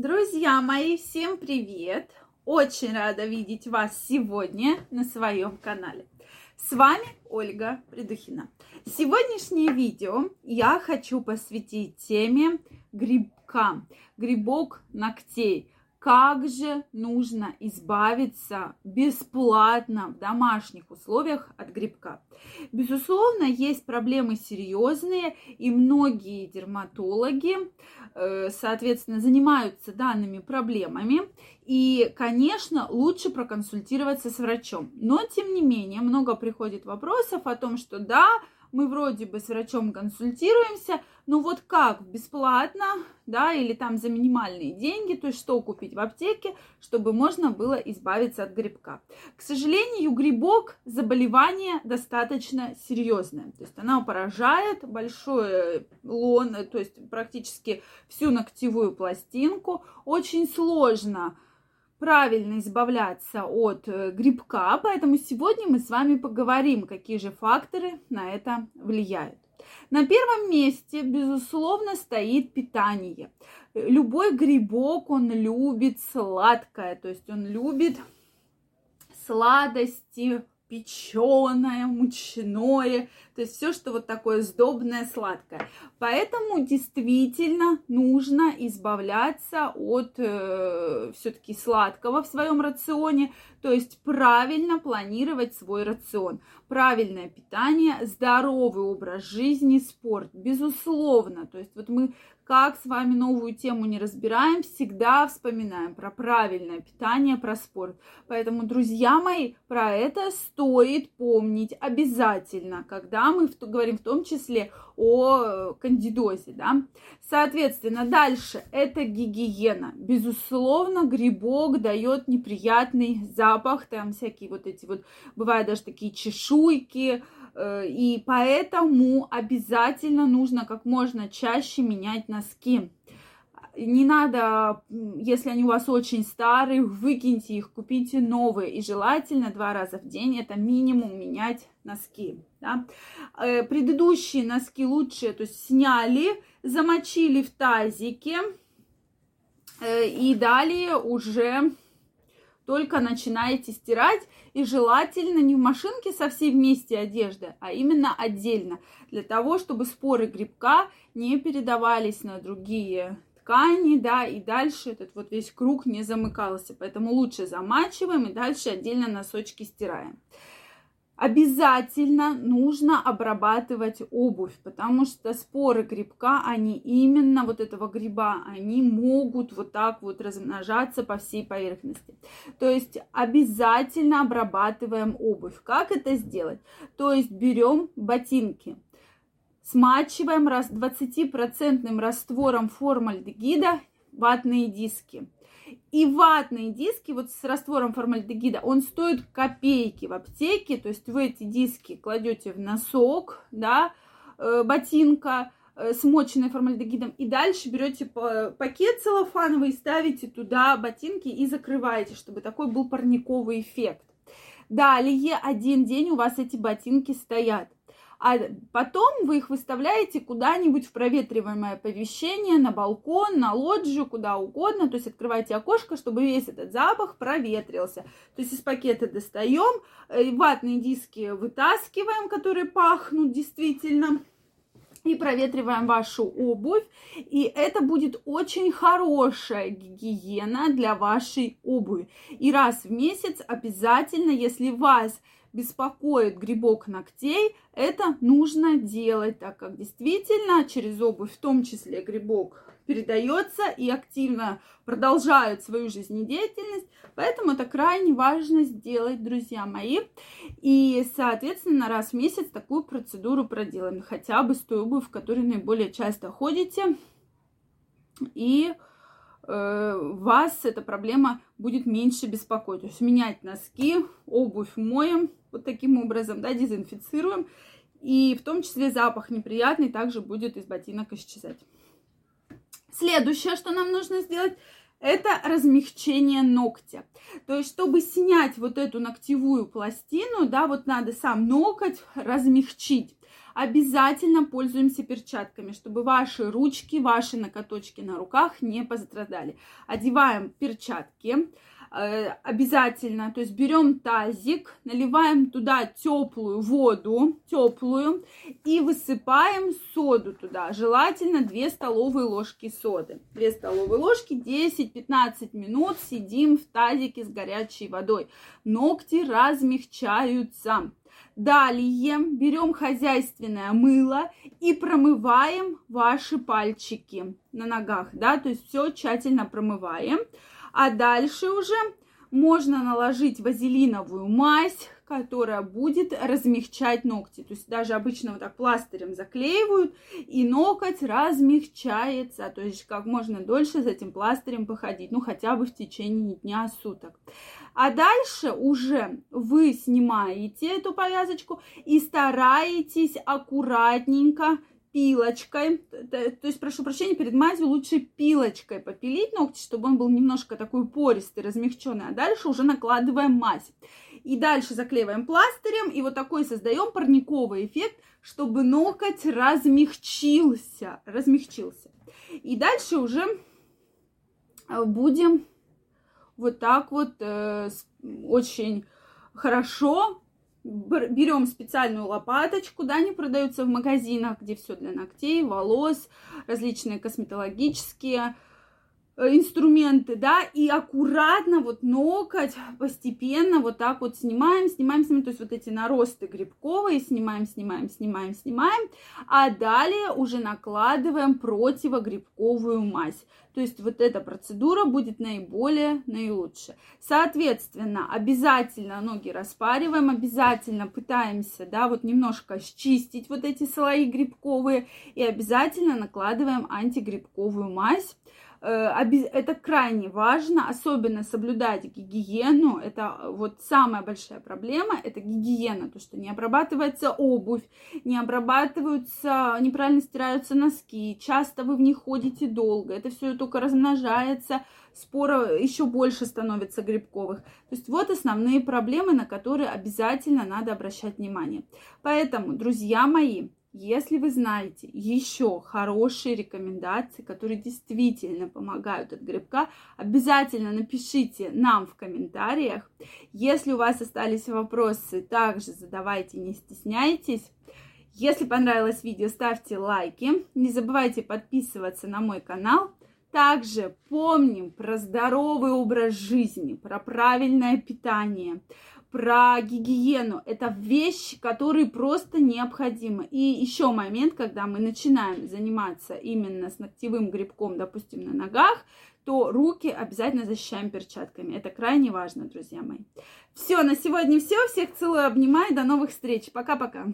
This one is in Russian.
Друзья мои, всем привет! Очень рада видеть вас сегодня на своем канале. С вами Ольга Придухина. Сегодняшнее видео я хочу посвятить теме грибка, грибок ногтей – как же нужно избавиться бесплатно в домашних условиях от грибка? Безусловно, есть проблемы серьезные, и многие дерматологи, э, соответственно, занимаются данными проблемами. И, конечно, лучше проконсультироваться с врачом. Но, тем не менее, много приходит вопросов о том, что да, мы вроде бы с врачом консультируемся, но вот как? Бесплатно, да, или там за минимальные деньги, то есть что купить в аптеке, чтобы можно было избавиться от грибка. К сожалению, грибок заболевание достаточно серьезное, то есть она поражает большое лон, то есть практически всю ногтевую пластинку, очень сложно правильно избавляться от э, грибка, поэтому сегодня мы с вами поговорим, какие же факторы на это влияют. На первом месте, безусловно, стоит питание. Любой грибок, он любит сладкое, то есть он любит сладости, печеное, мучное, то есть все, что вот такое сдобное, сладкое. Поэтому действительно нужно избавляться от э, все-таки сладкого в своем рационе, то есть правильно планировать свой рацион. Правильное питание, здоровый образ жизни, спорт, безусловно. То есть вот мы как с вами новую тему не разбираем, всегда вспоминаем про правильное питание, про спорт. Поэтому, друзья мои, про это стоит помнить обязательно, когда мы говорим в том числе о э, кандидозе, да. Соответственно, дальше это гигиена. Безусловно, грибок дает неприятный запах, там всякие вот эти вот, бывают даже такие чешуйки, и поэтому обязательно нужно как можно чаще менять носки. Не надо, если они у вас очень старые, выкиньте их, купите новые. И желательно два раза в день, это минимум, менять носки. Да? Э, предыдущие носки лучше, то есть сняли, замочили в тазике э, и далее уже только начинаете стирать. И желательно не в машинке со всей вместе одежды, а именно отдельно. Для того, чтобы споры грибка не передавались на другие ткани, да, и дальше этот вот весь круг не замыкался. Поэтому лучше замачиваем и дальше отдельно носочки стираем обязательно нужно обрабатывать обувь, потому что споры грибка, они именно вот этого гриба, они могут вот так вот размножаться по всей поверхности. То есть обязательно обрабатываем обувь. Как это сделать? То есть берем ботинки, смачиваем раз 20% раствором формальдегида ватные диски – и ватные диски вот с раствором формальдегида, он стоит копейки в аптеке, то есть вы эти диски кладете в носок, да, э, ботинка, э, смоченный формальдегидом, и дальше берете пакет целлофановый, ставите туда ботинки и закрываете, чтобы такой был парниковый эффект. Далее один день у вас эти ботинки стоят а потом вы их выставляете куда-нибудь в проветриваемое помещение, на балкон, на лоджию, куда угодно, то есть открываете окошко, чтобы весь этот запах проветрился. То есть из пакета достаем, э, ватные диски вытаскиваем, которые пахнут действительно, и проветриваем вашу обувь. И это будет очень хорошая гигиена для вашей обуви. И раз в месяц обязательно, если вас беспокоит грибок ногтей, это нужно делать, так как действительно через обувь, в том числе грибок, передается и активно продолжают свою жизнедеятельность. Поэтому это крайне важно сделать, друзья мои. И, соответственно, раз в месяц такую процедуру проделаем. Хотя бы с той обувь, в которой наиболее часто ходите. И Э, вас эта проблема будет меньше беспокоить. То есть менять носки, обувь моем вот таким образом, да, дезинфицируем. И в том числе запах неприятный также будет из ботинок исчезать. Следующее, что нам нужно сделать, это размягчение ногтя. То есть, чтобы снять вот эту ногтевую пластину, да, вот надо сам ноготь размягчить. Обязательно пользуемся перчатками, чтобы ваши ручки, ваши накоточки на руках не пострадали. Одеваем перчатки обязательно, то есть берем тазик, наливаем туда теплую воду, теплую, и высыпаем соду туда, желательно 2 столовые ложки соды. 2 столовые ложки, 10-15 минут сидим в тазике с горячей водой. Ногти размягчаются. Далее берем хозяйственное мыло и промываем ваши пальчики на ногах, да, то есть все тщательно промываем. А дальше уже можно наложить вазелиновую мазь, которая будет размягчать ногти. То есть даже обычно вот так пластырем заклеивают, и ноготь размягчается. То есть как можно дольше с этим пластырем походить, ну хотя бы в течение дня суток. А дальше уже вы снимаете эту повязочку и стараетесь аккуратненько пилочкой, то есть, прошу прощения, перед мазью лучше пилочкой попилить ногти, чтобы он был немножко такой пористый, размягченный, а дальше уже накладываем мазь. И дальше заклеиваем пластырем, и вот такой создаем парниковый эффект, чтобы ноготь размягчился, размягчился. И дальше уже э, будем вот так вот э, очень хорошо берем специальную лопаточку, да, они продаются в магазинах, где все для ногтей, волос, различные косметологические инструменты, да, и аккуратно вот ноготь постепенно вот так вот снимаем, снимаем, снимаем, то есть вот эти наросты грибковые снимаем, снимаем, снимаем, снимаем, а далее уже накладываем противогрибковую мазь. То есть вот эта процедура будет наиболее наилучшая. Соответственно, обязательно ноги распариваем, обязательно пытаемся, да, вот немножко счистить вот эти слои грибковые и обязательно накладываем антигрибковую мазь Э, это крайне важно, особенно соблюдать гигиену. Это вот самая большая проблема, это гигиена, то, что не обрабатывается обувь, не обрабатываются, неправильно стираются носки, часто вы в них ходите долго, это все только размножается, спора еще больше становится грибковых. То есть вот основные проблемы, на которые обязательно надо обращать внимание. Поэтому, друзья мои, если вы знаете еще хорошие рекомендации, которые действительно помогают от грибка, обязательно напишите нам в комментариях. Если у вас остались вопросы, также задавайте, не стесняйтесь. Если понравилось видео, ставьте лайки. Не забывайте подписываться на мой канал. Также помним про здоровый образ жизни, про правильное питание, про гигиену. Это вещь, которые просто необходимы. И еще момент, когда мы начинаем заниматься именно с ногтевым грибком, допустим, на ногах, то руки обязательно защищаем перчатками. Это крайне важно, друзья мои. Все, на сегодня все. Всех целую, обнимаю. До новых встреч. Пока-пока.